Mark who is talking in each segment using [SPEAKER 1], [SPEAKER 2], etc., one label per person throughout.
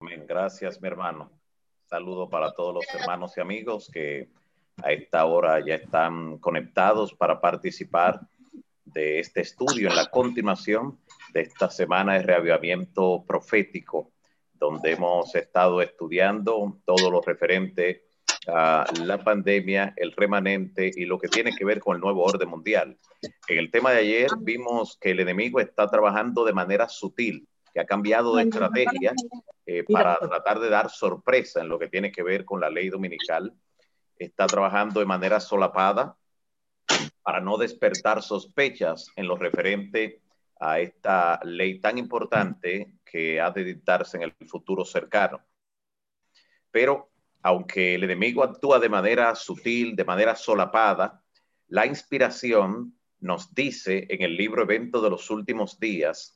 [SPEAKER 1] Gracias, mi hermano. Saludo para todos los hermanos y amigos que a esta hora ya están conectados para participar de este estudio en la continuación de esta semana de reavivamiento profético, donde hemos estado estudiando todo lo referente a la pandemia, el remanente y lo que tiene que ver con el nuevo orden mundial. En el tema de ayer vimos que el enemigo está trabajando de manera sutil, que ha cambiado de estrategia eh, para tratar de dar sorpresa en lo que tiene que ver con la ley dominical. Está trabajando de manera solapada para no despertar sospechas en lo referente a esta ley tan importante que ha de dictarse en el futuro cercano. Pero aunque el enemigo actúa de manera sutil, de manera solapada, la inspiración nos dice en el libro Evento de los Últimos Días,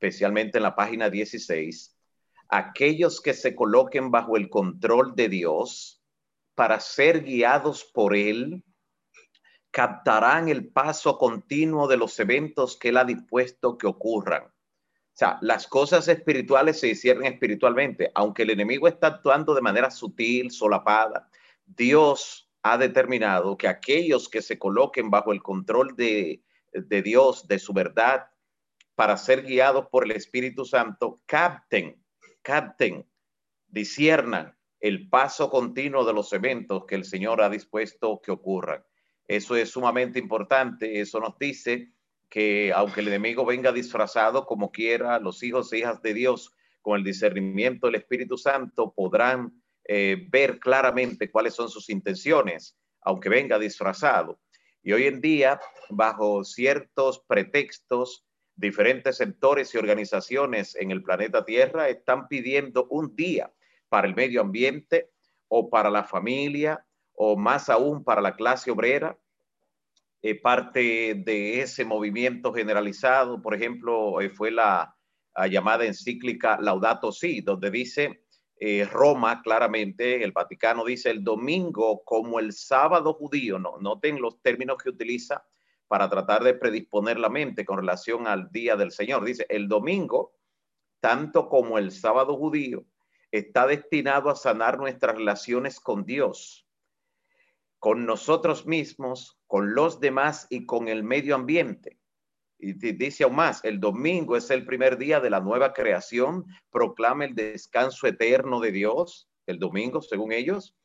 [SPEAKER 1] especialmente en la página 16, aquellos que se coloquen bajo el control de Dios para ser guiados por Él, captarán el paso continuo de los eventos que Él ha dispuesto que ocurran sea, las cosas espirituales se hicieron espiritualmente, aunque el enemigo está actuando de manera sutil, solapada. Dios ha determinado que aquellos que se coloquen bajo el control de, de Dios, de su verdad, para ser guiados por el Espíritu Santo, capten, capten, disiernan el paso continuo de los eventos que el Señor ha dispuesto que ocurran. Eso es sumamente importante. Eso nos dice que aunque el enemigo venga disfrazado como quiera, los hijos e hijas de Dios con el discernimiento del Espíritu Santo podrán eh, ver claramente cuáles son sus intenciones, aunque venga disfrazado. Y hoy en día, bajo ciertos pretextos, diferentes sectores y organizaciones en el planeta Tierra están pidiendo un día para el medio ambiente o para la familia o más aún para la clase obrera. Eh, parte de ese movimiento generalizado, por ejemplo, eh, fue la, llamada encíclica Laudato Si, donde dice eh, Roma claramente, el Vaticano dice el domingo como el sábado judío, no, noten los términos que utiliza para tratar de predisponer la mente con relación al día del Señor. Dice, el domingo, tanto como el sábado judío, está destinado a sanar nuestras relaciones con Dios con nosotros mismos, con los demás y con el medio ambiente. Y dice aún más, el domingo es el primer día de la nueva creación, proclama el descanso eterno de Dios, el domingo, según ellos,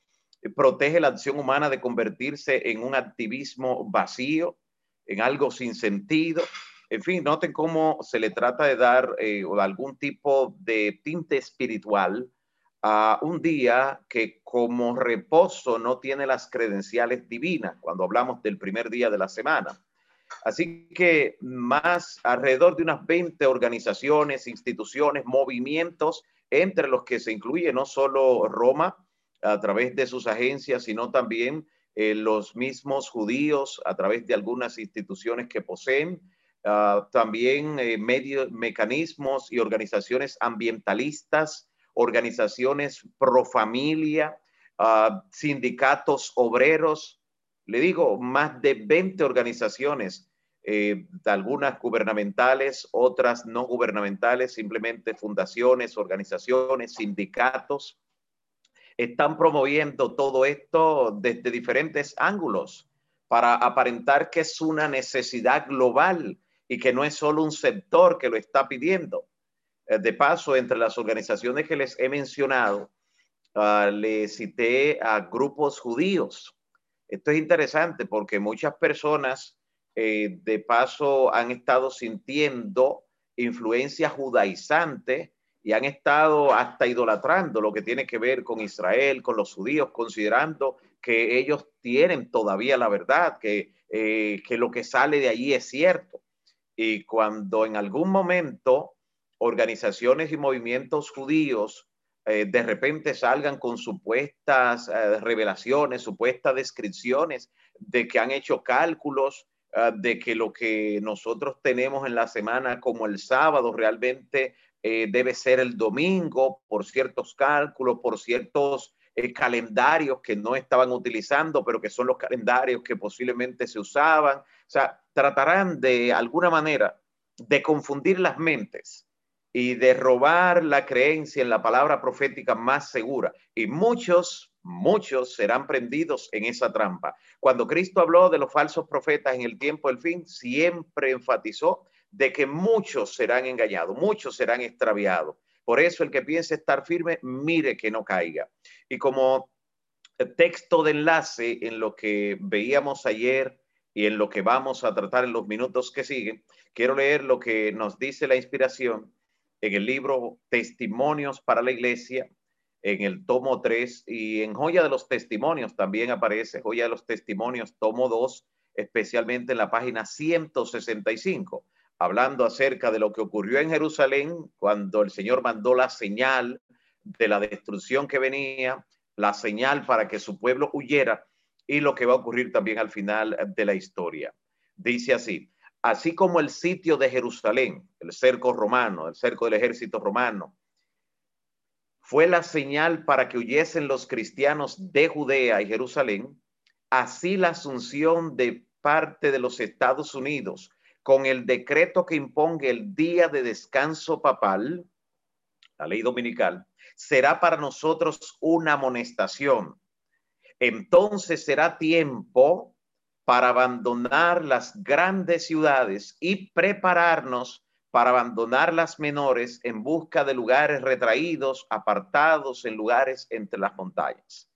[SPEAKER 1] protege la acción humana de convertirse en un activismo vacío, en algo sin sentido. En fin, noten cómo se le trata de dar eh, algún tipo de tinte espiritual a un día que como reposo no tiene las credenciales divinas cuando hablamos del primer día de la semana. Así que más alrededor de unas 20 organizaciones, instituciones, movimientos, entre los que se incluye no solo Roma a través de sus agencias, sino también eh, los mismos judíos a través de algunas instituciones que poseen, ah, también eh, mecanismos y organizaciones ambientalistas, organizaciones pro familia, ah, sindicatos obreros, le digo, más de 20 organizaciones, eh, algunas gubernamentales, otras no gubernamentales, simplemente fundaciones, organizaciones, sindicatos, están promoviendo todo esto desde diferentes ángulos para aparentar que es una necesidad global y que no es solo un sector que lo está pidiendo. Eh, de paso, entre las organizaciones que les he mencionado, uh, le cité a grupos judíos. Esto es interesante porque muchas personas eh, de paso han estado sintiendo influencia judaizante y han estado hasta idolatrando lo que tiene que ver con Israel, con los judíos, considerando que ellos tienen todavía la verdad, que, eh, que lo que sale de allí es cierto. Y cuando en algún momento organizaciones y movimientos judíos eh, de repente salgan con supuestas eh, revelaciones, supuestas descripciones de que han hecho cálculos, de que lo que nosotros tenemos en la semana como el sábado realmente debe ser el domingo por ciertos cálculos, por ciertos calendarios que no estaban utilizando, pero que son los calendarios que posiblemente se usaban. O sea, tratarán de alguna manera de confundir las mentes y de robar la creencia en la palabra profética más segura. Y muchos, muchos serán prendidos en esa trampa. Cuando Cristo habló de los falsos profetas en el tiempo del fin, siempre enfatizó de que muchos serán engañados, muchos serán extraviados. Por eso el que piense estar firme, mire que no caiga. Y como texto de enlace en lo que veíamos ayer y en lo que vamos a tratar en los minutos que siguen, quiero leer lo que nos dice la inspiración en el libro Testimonios para la Iglesia, en el tomo 3 y en Joya de los Testimonios también aparece Joya de los Testimonios, tomo 2, especialmente en la página 165 hablando acerca de lo que ocurrió en Jerusalén cuando el Señor mandó la señal de la destrucción que venía, la señal para que su pueblo huyera y lo que va a ocurrir también al final de la historia. Dice así, así como el sitio de Jerusalén, el cerco romano, el cerco del ejército romano, fue la señal para que huyesen los cristianos de Judea y Jerusalén, así la asunción de parte de los Estados Unidos con el decreto que imponga el día de descanso papal, la ley dominical, será para nosotros una amonestación. Entonces será tiempo para abandonar las grandes ciudades y prepararnos para abandonar las menores en busca de lugares retraídos, apartados en lugares entre las montañas.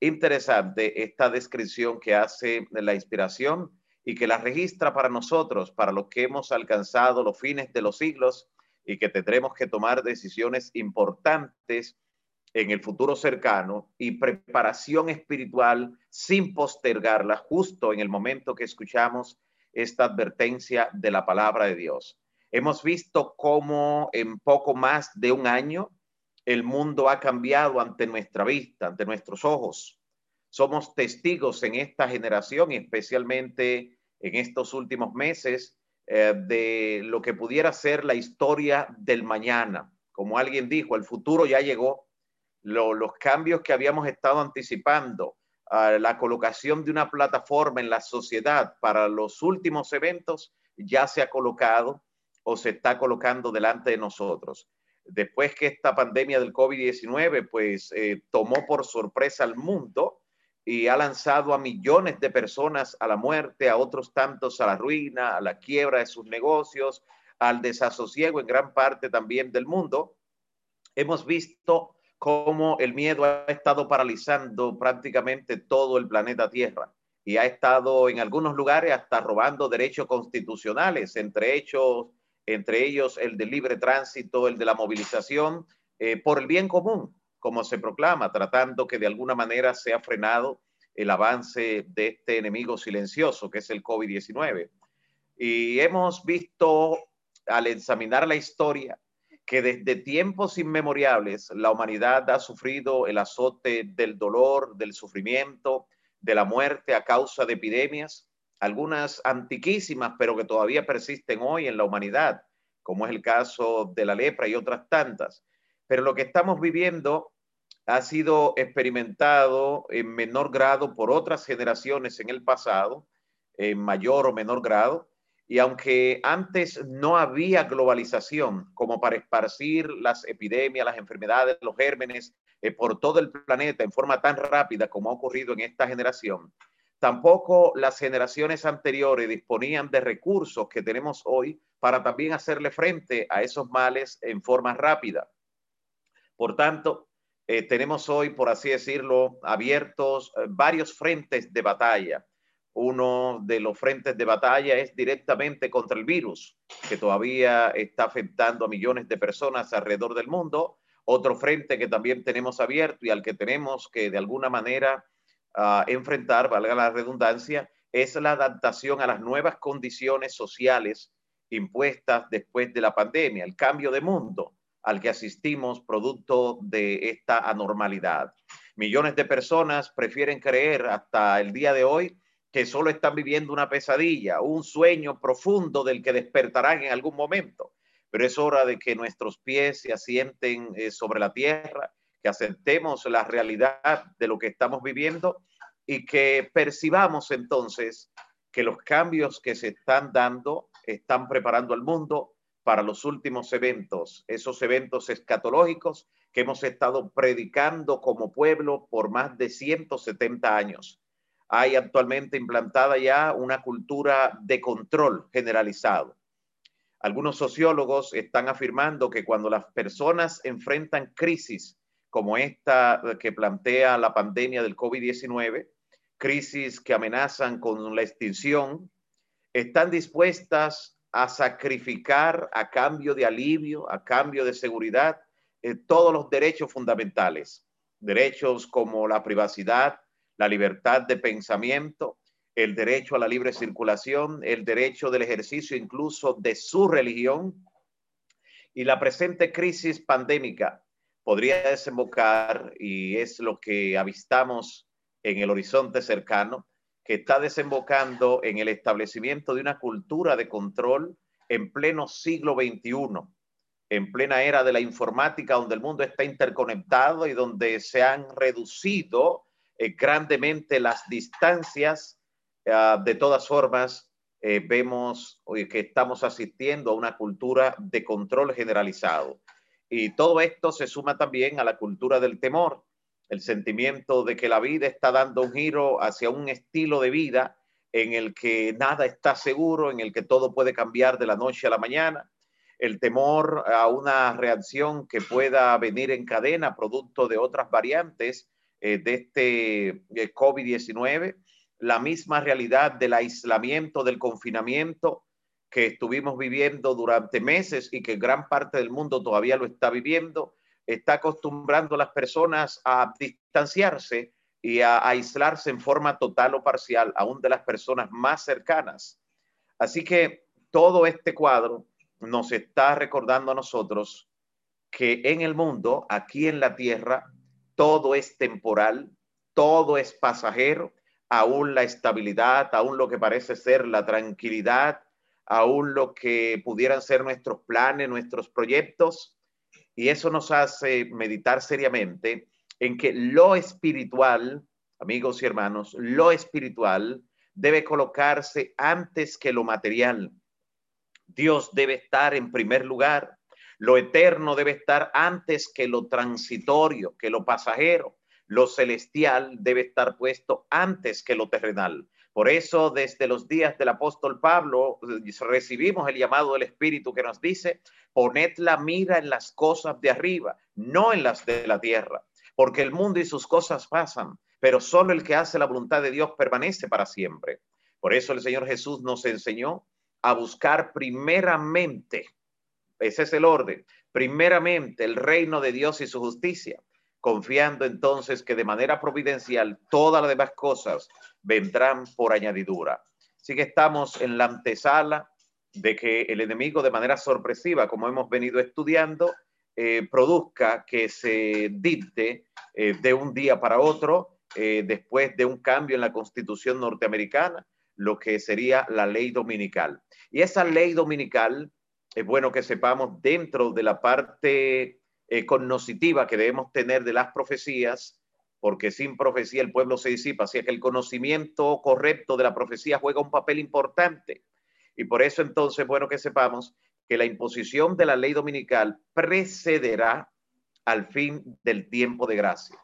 [SPEAKER 1] Interesante esta descripción que hace la inspiración y que la registra para nosotros, para los que hemos alcanzado los fines de los siglos y que tendremos que tomar decisiones importantes en el futuro cercano y preparación espiritual sin postergarla justo en el momento que escuchamos esta advertencia de la palabra de Dios. Hemos visto cómo en poco más de un año el mundo ha cambiado ante nuestra vista, ante nuestros ojos somos testigos en esta generación y especialmente en estos últimos meses eh, de lo que pudiera ser la historia del mañana. Como alguien dijo, el futuro ya llegó. los cambios que habíamos estado anticipando, la colocación de una plataforma en la sociedad para los últimos eventos ya se ha colocado o se está colocando delante de nosotros. Después que esta pandemia del COVID-19 pues eh, tomó por sorpresa al mundo, y ha lanzado a millones de personas a la muerte, a otros tantos a la ruina, a la quiebra de sus negocios, al desasosiego en gran parte también del mundo. Hemos visto cómo el miedo ha estado paralizando prácticamente todo el planeta Tierra y ha estado en algunos lugares hasta robando derechos constitucionales, entre ellos, entre ellos el del libre tránsito, el de la movilización, eh, por el bien común como se proclama, tratando que de alguna manera se ha frenado el avance de este enemigo silencioso que es el COVID-19. Y hemos visto al examinar la historia que desde tiempos inmemoriales la humanidad ha sufrido el azote del dolor, del sufrimiento, de la muerte a causa de epidemias, algunas antiquísimas, pero que todavía persisten hoy en la humanidad, como es el caso de la lepra y otras tantas. Pero lo que estamos viviendo ha sido experimentado en menor grado por otras generaciones en el pasado, en mayor o menor grado. Y aunque antes no había globalización como para esparcir las epidemias, las enfermedades, los gérmenes eh, por todo el planeta en forma tan rápida como ha ocurrido en esta generación, tampoco las generaciones anteriores disponían de recursos que tenemos hoy para también hacerle frente a esos males en forma rápida. Por tanto, eh, tenemos hoy, por así decirlo, abiertos eh, varios frentes de batalla. Uno de los frentes de batalla es directamente contra el virus, que todavía está afectando a millones de personas alrededor del mundo. Otro frente que también tenemos abierto y al que tenemos que de alguna manera uh, enfrentar, valga la redundancia, es la adaptación a las nuevas condiciones sociales impuestas después de la pandemia, el cambio de mundo al que asistimos producto de esta anormalidad. Millones de personas prefieren creer hasta el día de hoy que solo están viviendo una pesadilla, un sueño profundo del que despertarán en algún momento. Pero es hora de que nuestros pies se asienten eh, sobre la tierra, que aceptemos la realidad de lo que estamos viviendo y que percibamos entonces que los cambios que se están dando están preparando al mundo para los últimos eventos, esos eventos escatológicos que hemos estado predicando como pueblo por más de 170 años. Hay actualmente implantada ya una cultura de control generalizado. Algunos sociólogos están afirmando que cuando las personas enfrentan crisis como esta que plantea la pandemia del COVID-19, crisis que amenazan con la extinción, están dispuestas a sacrificar a cambio de alivio, a cambio de seguridad, eh, todos los derechos fundamentales, derechos como la privacidad, la libertad de pensamiento, el derecho a la libre circulación, el derecho del ejercicio incluso de su religión. Y la presente crisis pandémica podría desembocar, y es lo que avistamos en el horizonte cercano, que está desembocando en el establecimiento de una cultura de control en pleno siglo XXI, en plena era de la informática, donde el mundo está interconectado y donde se han reducido eh, grandemente las distancias. Ah, de todas formas, eh, vemos que estamos asistiendo a una cultura de control generalizado. Y todo esto se suma también a la cultura del temor, el sentimiento de que la vida está dando un giro hacia un estilo de vida en el que nada está seguro, en el que todo puede cambiar de la noche a la mañana, el temor a una reacción que pueda venir en cadena producto de otras variantes eh, de este eh, COVID-19, la misma realidad del aislamiento, del confinamiento que estuvimos viviendo durante meses y que gran parte del mundo todavía lo está viviendo, está acostumbrando a las personas a distanciarse y a, aislarse en forma total o parcial, aún de las personas más cercanas. Así que todo este cuadro nos está recordando a nosotros que en el mundo, aquí en la tierra, todo es temporal, todo es pasajero, aún la estabilidad, aún lo que parece ser la tranquilidad, aún lo que pudieran ser nuestros planes, nuestros proyectos, y eso nos hace meditar seriamente en que lo espiritual, amigos y hermanos, lo espiritual debe colocarse antes que lo material. Dios debe estar en primer lugar. Lo eterno debe estar antes que lo transitorio, que lo pasajero. Lo celestial debe estar puesto antes que lo terrenal. Por eso, desde los días del apóstol Pablo, recibimos el llamado del Espíritu que nos dice, poned la mira en las cosas de arriba, no en las de la tierra, porque el mundo y sus cosas pasan, pero solo el que hace la voluntad de Dios permanece para siempre. Por eso el Señor Jesús nos enseñó a buscar primeramente, ese es el orden, primeramente el reino de Dios y su justicia, confiando entonces que de manera providencial todas las demás cosas vendrán por añadidura. Así que estamos en la antesala de que el enemigo de manera sorpresiva, como hemos venido estudiando, eh, produzca que se dicte eh, de un día para otro, eh, después de un cambio en la constitución norteamericana, lo que sería la ley dominical. Y esa ley dominical, es bueno que sepamos, dentro de la parte cognoscitiva que debemos tener de las profecías, porque sin profecía el pueblo se disipa, así que el conocimiento correcto de la profecía juega un papel importante. Y por eso entonces, bueno que sepamos que la imposición de la ley dominical precederá al fin del tiempo de gracia.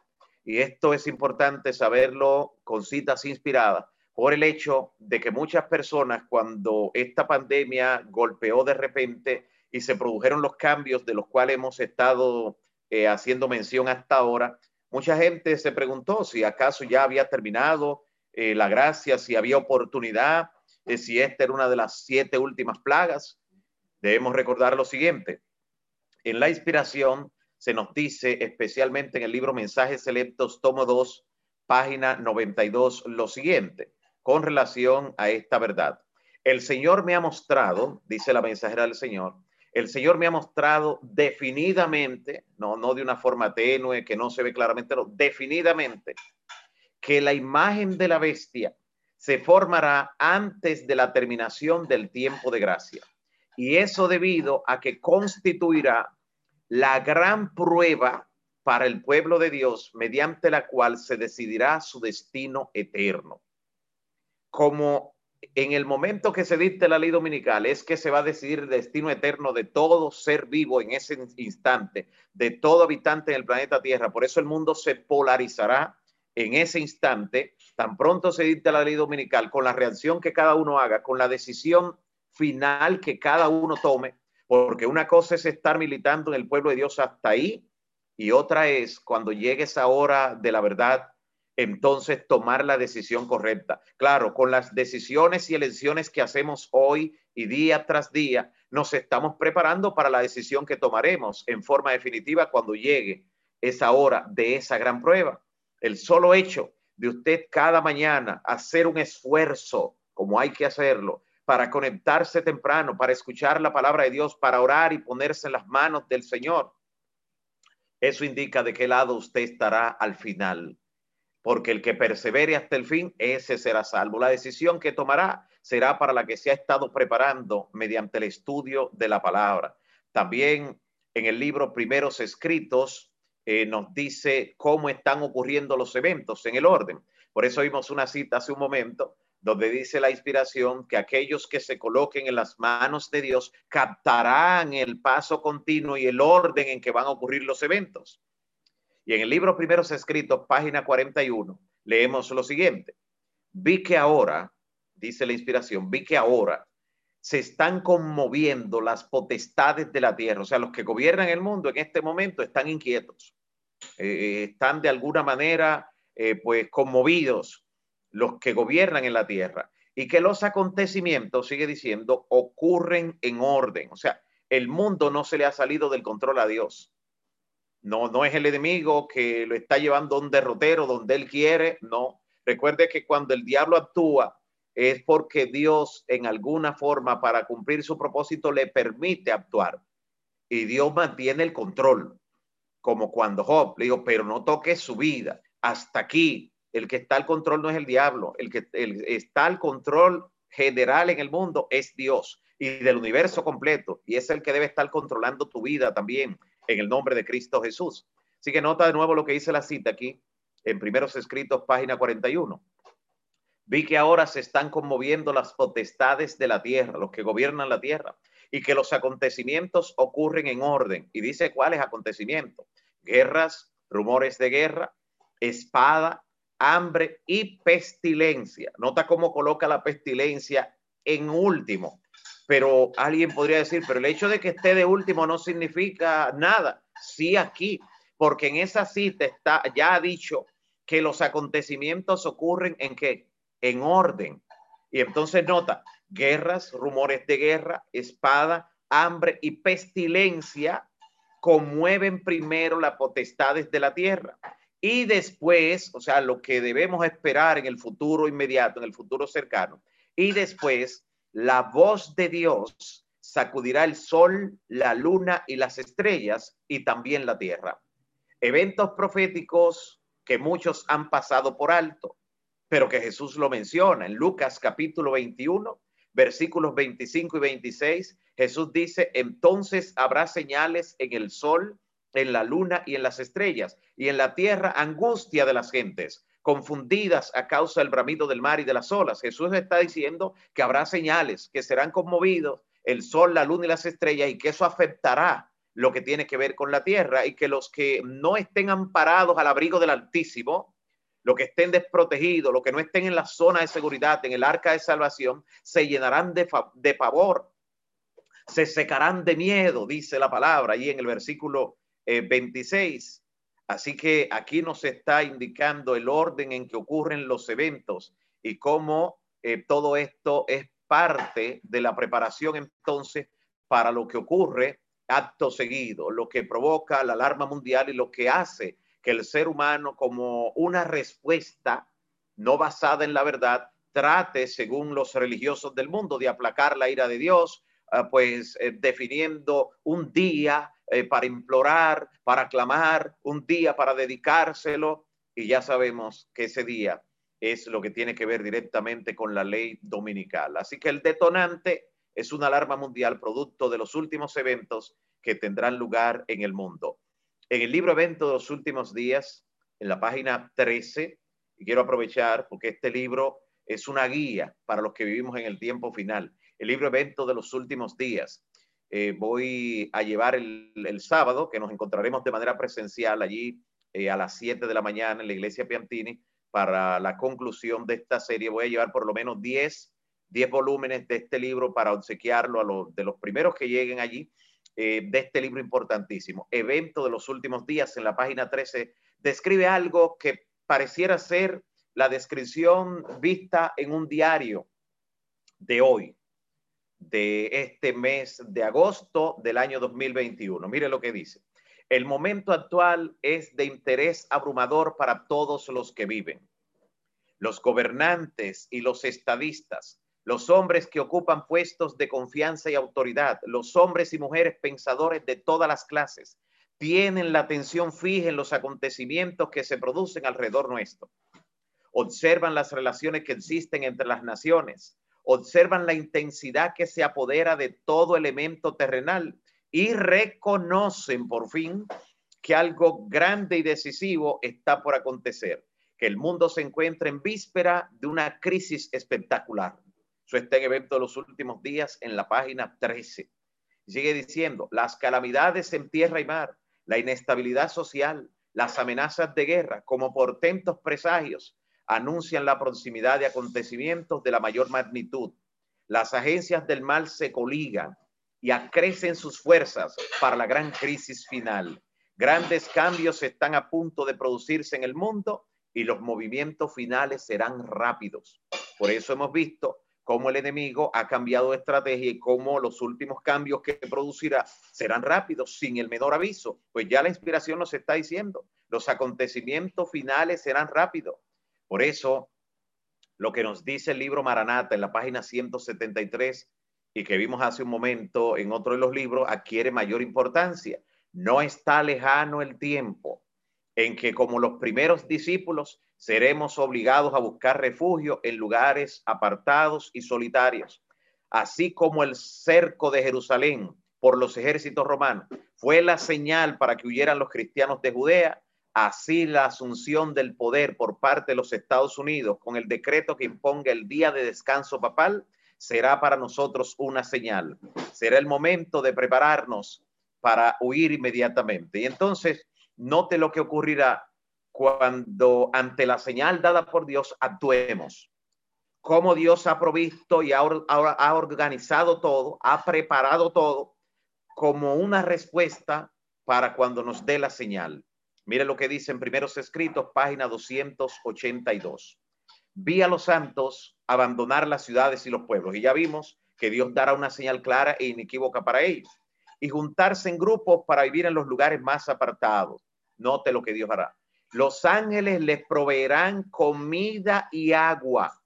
[SPEAKER 1] Y esto es importante saberlo con citas inspiradas por el hecho de que muchas personas cuando esta pandemia golpeó de repente y se produjeron los cambios de los cuales hemos estado eh, haciendo mención hasta ahora, mucha gente se preguntó si acaso ya había terminado eh, la gracia, si había oportunidad, eh, si esta era una de las siete últimas plagas. Debemos recordar lo siguiente. En la inspiración se nos dice, especialmente en el libro Mensajes Selectos, tomo 2, página 92, lo siguiente, con relación a esta verdad. El Señor me ha mostrado, dice la mensajera del Señor, el Señor me ha mostrado definidamente, no, no de una forma tenue que no se ve claramente, no, definidamente, que la imagen de la bestia se formará antes de la terminación del tiempo de gracia. Y eso debido a que constituirá la gran prueba para el pueblo de Dios mediante la cual se decidirá su destino eterno. Como en el momento que se dicte la ley dominical es que se va a decidir el destino eterno de todo ser vivo en ese instante, de todo habitante en el planeta Tierra. Por eso el mundo se polarizará en ese instante, tan pronto se dicte la ley dominical, con la reacción que cada uno haga, con la decisión final que cada uno tome, porque una cosa es estar militando en el pueblo de Dios hasta ahí y otra es cuando llegue esa hora de la verdad entonces tomar la decisión correcta. Claro, con las decisiones y elecciones que hacemos hoy y día tras día, nos estamos preparando para la decisión que tomaremos en forma definitiva cuando llegue esa hora de esa gran prueba. El solo hecho de usted cada mañana hacer un esfuerzo, como hay que hacerlo, para conectarse temprano, para escuchar la palabra de Dios, para orar y ponerse en las manos del Señor, eso indica de qué lado usted estará al final porque el que persevere hasta el fin, ese será salvo. La decisión que tomará será para la que se ha estado preparando mediante el estudio de la palabra. También en el libro Primeros Escritos eh, nos dice cómo están ocurriendo los eventos en el orden. Por eso vimos una cita hace un momento donde dice la inspiración que aquellos que se coloquen en las manos de Dios captarán el paso continuo y el orden en que van a ocurrir los eventos. Y en el libro Primeros Escritos, página 41, leemos lo siguiente. Vi que ahora, dice la inspiración, vi que ahora se están conmoviendo las potestades de la tierra. O sea, los que gobiernan el mundo en este momento están inquietos. Eh, están de alguna manera, eh, pues, conmovidos los que gobiernan en la tierra. Y que los acontecimientos, sigue diciendo, ocurren en orden. O sea, el mundo no se le ha salido del control a Dios. No, no es el enemigo que lo está llevando a un derrotero donde él quiere, no. Recuerde que cuando el diablo actúa es porque Dios en alguna forma para cumplir su propósito le permite actuar. Y Dios mantiene el control, como cuando Job le dijo, pero no toque su vida, hasta aquí, el que está al control no es el diablo, el que está al control general en el mundo es Dios y del universo completo, y es el que debe estar controlando tu vida también en el nombre de Cristo Jesús. Así que nota de nuevo lo que dice la cita aquí en primeros escritos, página 41. Vi que ahora se están conmoviendo las potestades de la tierra, los que gobiernan la tierra, y que los acontecimientos ocurren en orden. Y dice cuáles acontecimientos. Guerras, rumores de guerra, espada, hambre y pestilencia. Nota cómo coloca la pestilencia en último pero alguien podría decir, pero el hecho de que esté de último no significa nada. Sí aquí, porque en esa cita está, ya ha dicho que los acontecimientos ocurren en qué? En orden. Y entonces nota, guerras, rumores de guerra, espada, hambre y pestilencia conmueven primero las potestades de la tierra. Y después, o sea, lo que debemos esperar en el futuro inmediato, en el futuro cercano, y después la voz de Dios sacudirá el sol, la luna y las estrellas y también la tierra. Eventos proféticos que muchos han pasado por alto, pero que Jesús lo menciona en Lucas capítulo 21, versículos 25 y 26. Jesús dice, entonces habrá señales en el sol, en la luna y en las estrellas, y en la tierra angustia de las gentes confundidas a causa del bramido del mar y de las olas. Jesús está diciendo que habrá señales, que serán conmovidos el sol, la luna y las estrellas y que eso afectará lo que tiene que ver con la tierra y que los que no estén amparados al abrigo del Altísimo, los que estén desprotegidos, los que no estén en la zona de seguridad, en el arca de salvación, se llenarán de, de pavor, se secarán de miedo, dice la palabra ahí en el versículo 26. Así que aquí nos está indicando el orden en que ocurren los eventos y cómo eh, todo esto es parte de la preparación entonces para lo que ocurre acto seguido, lo que provoca la alarma mundial y lo que hace que el ser humano como una respuesta no basada en la verdad trate, según los religiosos del mundo, de aplacar la ira de Dios, ah, pues eh, definiendo un día eh, para implorar, para clamar, un día para dedicárselo y ya sabemos que ese día es lo que tiene que ver directamente con la ley dominical. Así que el detonante es una alarma mundial producto de los últimos eventos que tendrán lugar en el mundo. En el libro Evento de los últimos días, en la página 13, y quiero aprovechar porque este libro es una guía para los que vivimos en el tiempo final. El libro Evento de los Últimos Días. Eh, voy a llevar el, sábado, que nos encontraremos de manera presencial allí eh, a las 7 de la mañana en la iglesia Piantini para la conclusión de esta serie. Voy a llevar por lo menos 10, 10 volúmenes de este libro para obsequiarlo a los de los primeros que lleguen allí eh, de este libro importantísimo. Evento de los últimos días en la página 13 describe algo que pareciera ser la descripción vista en un diario de hoy, de este mes de agosto del año 2021. Mire lo que dice. El momento actual es de interés abrumador para todos los que viven. Los gobernantes y los estadistas, los hombres que ocupan puestos de confianza y autoridad, los hombres y mujeres pensadores de todas las clases, tienen la atención fija en los acontecimientos que se producen alrededor nuestro. Observan las relaciones que existen entre las naciones, observan la intensidad que se apodera de todo elemento terrenal y reconocen por fin que algo grande y decisivo está por acontecer, que el mundo se encuentra en víspera de una crisis espectacular. Eso está en evento de los últimos días en la página 13. Sigue diciendo, las calamidades en tierra y mar, la inestabilidad social, las amenazas de guerra, como portentos presagios, anuncian la proximidad de acontecimientos de la mayor magnitud. Las agencias del mal se coligan y acrecen sus fuerzas para la gran crisis final. Grandes cambios están a punto de producirse en el mundo y los movimientos finales serán rápidos. Por eso hemos visto cómo el enemigo ha cambiado de estrategia y cómo los últimos cambios que producirá serán rápidos, sin el menor aviso. Pues ya la inspiración nos está diciendo, los acontecimientos finales serán rápidos. Por eso, lo que nos dice el libro Maranata en la página 173 y que vimos hace un momento en otro de los libros, adquiere mayor importancia. No está lejano el tiempo en que como los primeros discípulos seremos obligados a buscar refugio en lugares apartados y solitarios, así como el cerco de Jerusalén por los ejércitos romanos fue la señal para que huyeran los cristianos de Judea, así la asunción del poder por parte de los Estados Unidos con el decreto que imponga el día de descanso papal será para nosotros una señal. Será el momento de prepararnos para huir inmediatamente. Y entonces, note lo que ocurrirá cuando ante la señal dada por Dios actuemos. Cómo Dios ha provisto y ha, ha organizado todo, ha preparado todo como una respuesta para cuando nos dé la señal. Mire lo que dice en Primeros Escritos, página 282. Vi a los santos abandonar las ciudades y los pueblos y ya vimos que Dios dará una señal clara e inequívoca para ellos y juntarse en grupos para vivir en los lugares más apartados. Note lo que Dios hará los ángeles les proveerán comida y agua.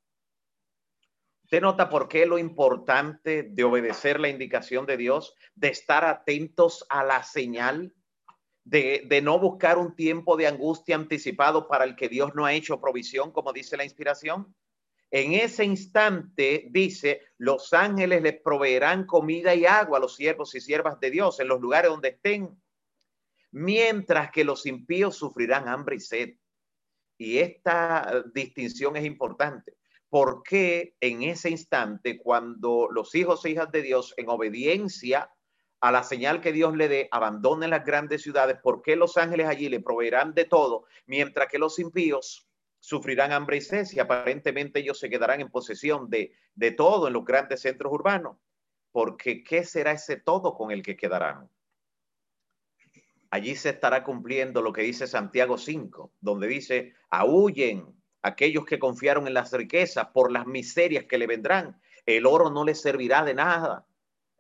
[SPEAKER 1] Usted nota por qué lo importante de obedecer la indicación de Dios, de estar atentos a la señal, de, no buscar un tiempo de angustia anticipado para el que Dios no ha hecho provisión, como dice la inspiración. En ese instante dice, los ángeles les proveerán comida y agua a los siervos y siervas de Dios en los lugares donde estén mientras que los impíos sufrirán hambre y sed. Y esta distinción es importante, porque en ese instante, cuando los hijos e hijas de Dios, en obediencia a la señal que Dios le dé, abandonen las grandes ciudades, porque los ángeles allí le proveerán de todo, mientras que los impíos sufrirán hambre y sed, y aparentemente ellos se quedarán en posesión de, de todo en los grandes centros urbanos? Porque ¿qué será ese todo con el que quedarán? allí se estará cumpliendo lo que dice Santiago 5, donde dice, aúllen aquellos que confiaron en las riquezas por las miserias que le vendrán. El oro no les servirá de nada.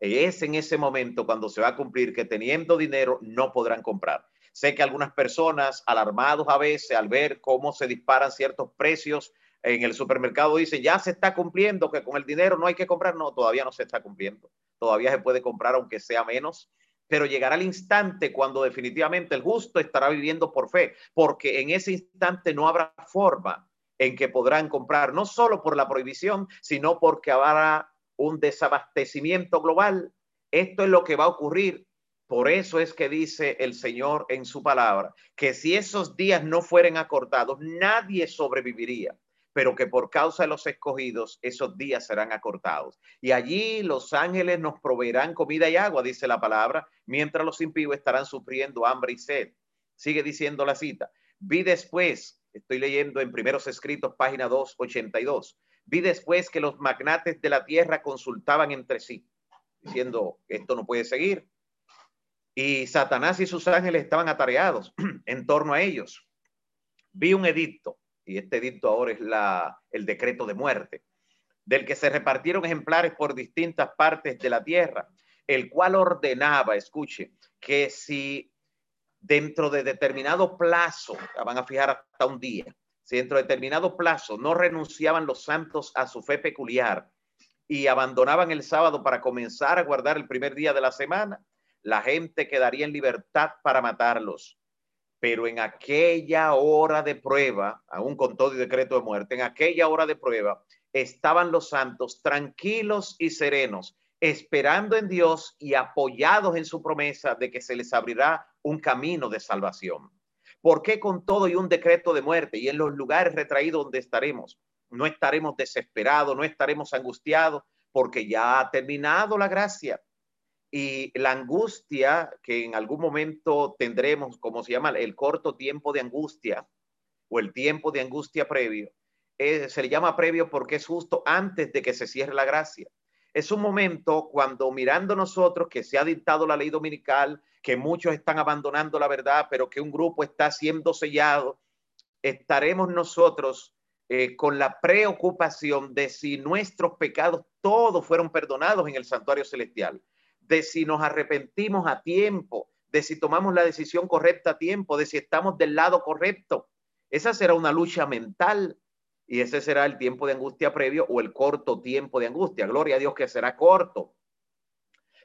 [SPEAKER 1] Es en ese momento cuando se va a cumplir que teniendo dinero no podrán comprar. Sé que algunas personas, alarmados a veces al ver cómo se disparan ciertos precios en el supermercado, dicen, ya se está cumpliendo, que con el dinero no hay que comprar. No, todavía no se está cumpliendo. Todavía se puede comprar aunque sea menos pero llegará el instante cuando definitivamente el justo estará viviendo por fe, porque en ese instante no habrá forma en que podrán comprar, no solo por la prohibición, sino porque habrá un desabastecimiento global. Esto es lo que va a ocurrir. Por eso es que dice el Señor en su palabra, que si esos días no fueren acortados, nadie sobreviviría. pero que por causa de los escogidos esos días serán acortados. Y allí los ángeles nos proveerán comida y agua, dice la palabra, mientras los impíos estarán sufriendo hambre y sed. Sigue diciendo la cita. Vi después, estoy leyendo en primeros escritos, página 282, vi después que los magnates de la tierra consultaban entre sí, diciendo, esto no puede seguir. Y Satanás y sus ángeles estaban atareados en torno a ellos. Vi un edicto y este edicto ahora es el decreto de muerte, del que se repartieron ejemplares por distintas partes de la tierra, el cual ordenaba, escuche, que si dentro de determinado plazo, van a fijar hasta un día, si dentro de determinado plazo no renunciaban los santos a su fe peculiar y abandonaban el sábado para comenzar a guardar el primer día de la semana, la gente quedaría en libertad para matarlos pero en aquella hora de prueba, aún con todo y decreto de muerte, en aquella hora de prueba, estaban los santos tranquilos y serenos, esperando en Dios y apoyados en su promesa de que se les abrirá un camino de salvación. ¿Por qué con todo y un decreto de muerte y en los lugares retraídos donde estaremos? No estaremos desesperados, no estaremos angustiados, porque ya ha terminado la gracia y la angustia que en algún momento tendremos, como se llama, el corto tiempo de angustia o el tiempo de angustia previo, eh, se le llama previo porque es justo antes de que se cierre la gracia. Es un momento cuando mirando nosotros que se ha dictado la ley dominical, que muchos están abandonando la verdad, pero que un grupo está siendo sellado, estaremos nosotros eh, con la preocupación de si nuestros pecados todos fueron perdonados en el santuario celestial de si nos arrepentimos a tiempo, de si tomamos la decisión correcta a tiempo, de si estamos del lado correcto. Esa será una lucha mental y ese será el tiempo de angustia previo o el corto tiempo de angustia. Gloria a Dios que será corto.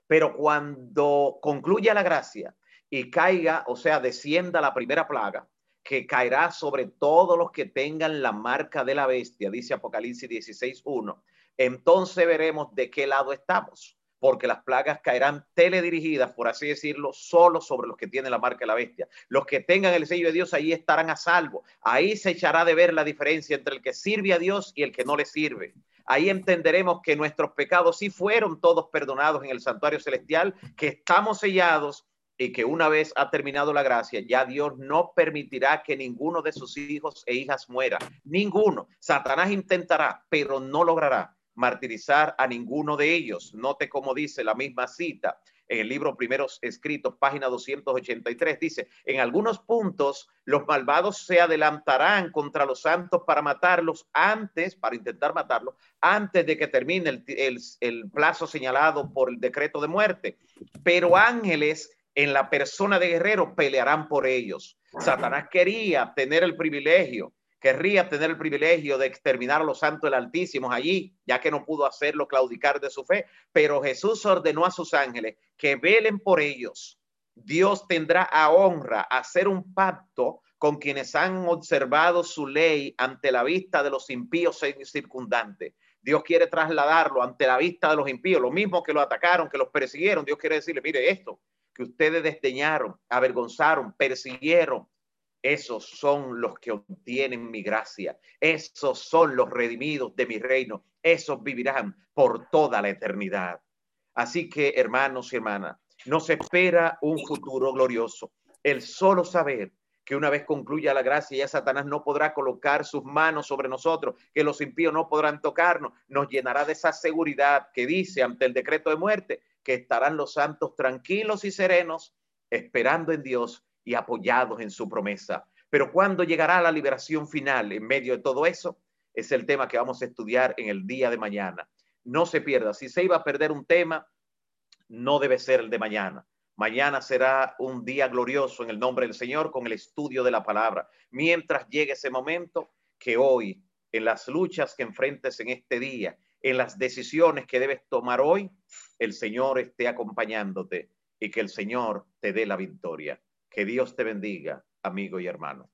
[SPEAKER 1] Pero cuando concluya la gracia y caiga, o sea, descienda la primera plaga, que caerá sobre todos los que tengan la marca de la bestia, dice Apocalipsis 16.1, entonces veremos de qué lado estamos porque las plagas caerán teledirigidas, por así decirlo, solo sobre los que tienen la marca de la bestia. Los que tengan el sello de Dios ahí estarán a salvo. Ahí se echará de ver la diferencia entre el que sirve a Dios y el que no le sirve. Ahí entenderemos que nuestros pecados sí fueron todos perdonados en el santuario celestial, que estamos sellados y que una vez ha terminado la gracia, ya Dios no permitirá que ninguno de sus hijos e hijas muera. Ninguno. Satanás intentará, pero no logrará martirizar a ninguno de ellos. Note cómo dice la misma cita en el libro Primeros Escritos, página 283, dice, en algunos puntos los malvados se adelantarán contra los santos para matarlos antes, para intentar matarlos, antes de que termine el, el, el plazo señalado por el decreto de muerte. Pero ángeles en la persona de guerrero pelearán por ellos. Satanás quería tener el privilegio querría tener el privilegio de exterminar a los santos del Altísimo allí, ya que no pudo hacerlo claudicar de su fe, pero Jesús ordenó a sus ángeles que velen por ellos. Dios tendrá a honra hacer un pacto con quienes han observado su ley ante la vista de los impíos circundantes. Dios quiere trasladarlo ante la vista de los impíos, lo mismo que lo atacaron, que los persiguieron. Dios quiere decirle, mire esto, que ustedes desdeñaron, avergonzaron, persiguieron, esos son los que obtienen mi gracia. Esos son los redimidos de mi reino. Esos vivirán por toda la eternidad. Así que, hermanos y hermanas, nos espera un futuro glorioso. El solo saber que una vez concluya la gracia, ya Satanás no podrá colocar sus manos sobre nosotros, que los impíos no podrán tocarnos, nos llenará de esa seguridad que dice ante el decreto de muerte que estarán los santos tranquilos y serenos, esperando en Dios y apoyados en su promesa. Pero ¿cuándo llegará la liberación final en medio de todo eso? Es el tema que vamos a estudiar en el día de mañana. No se pierda. Si se iba a perder un tema, no debe ser el de mañana. Mañana será un día glorioso en el nombre del Señor con el estudio de la palabra. Mientras llegue ese momento, que hoy, en las luchas que enfrentes en este día, en las decisiones que debes tomar hoy, el Señor esté acompañándote y que el Señor te dé la victoria. Que Dios te bendiga, amigo y hermano.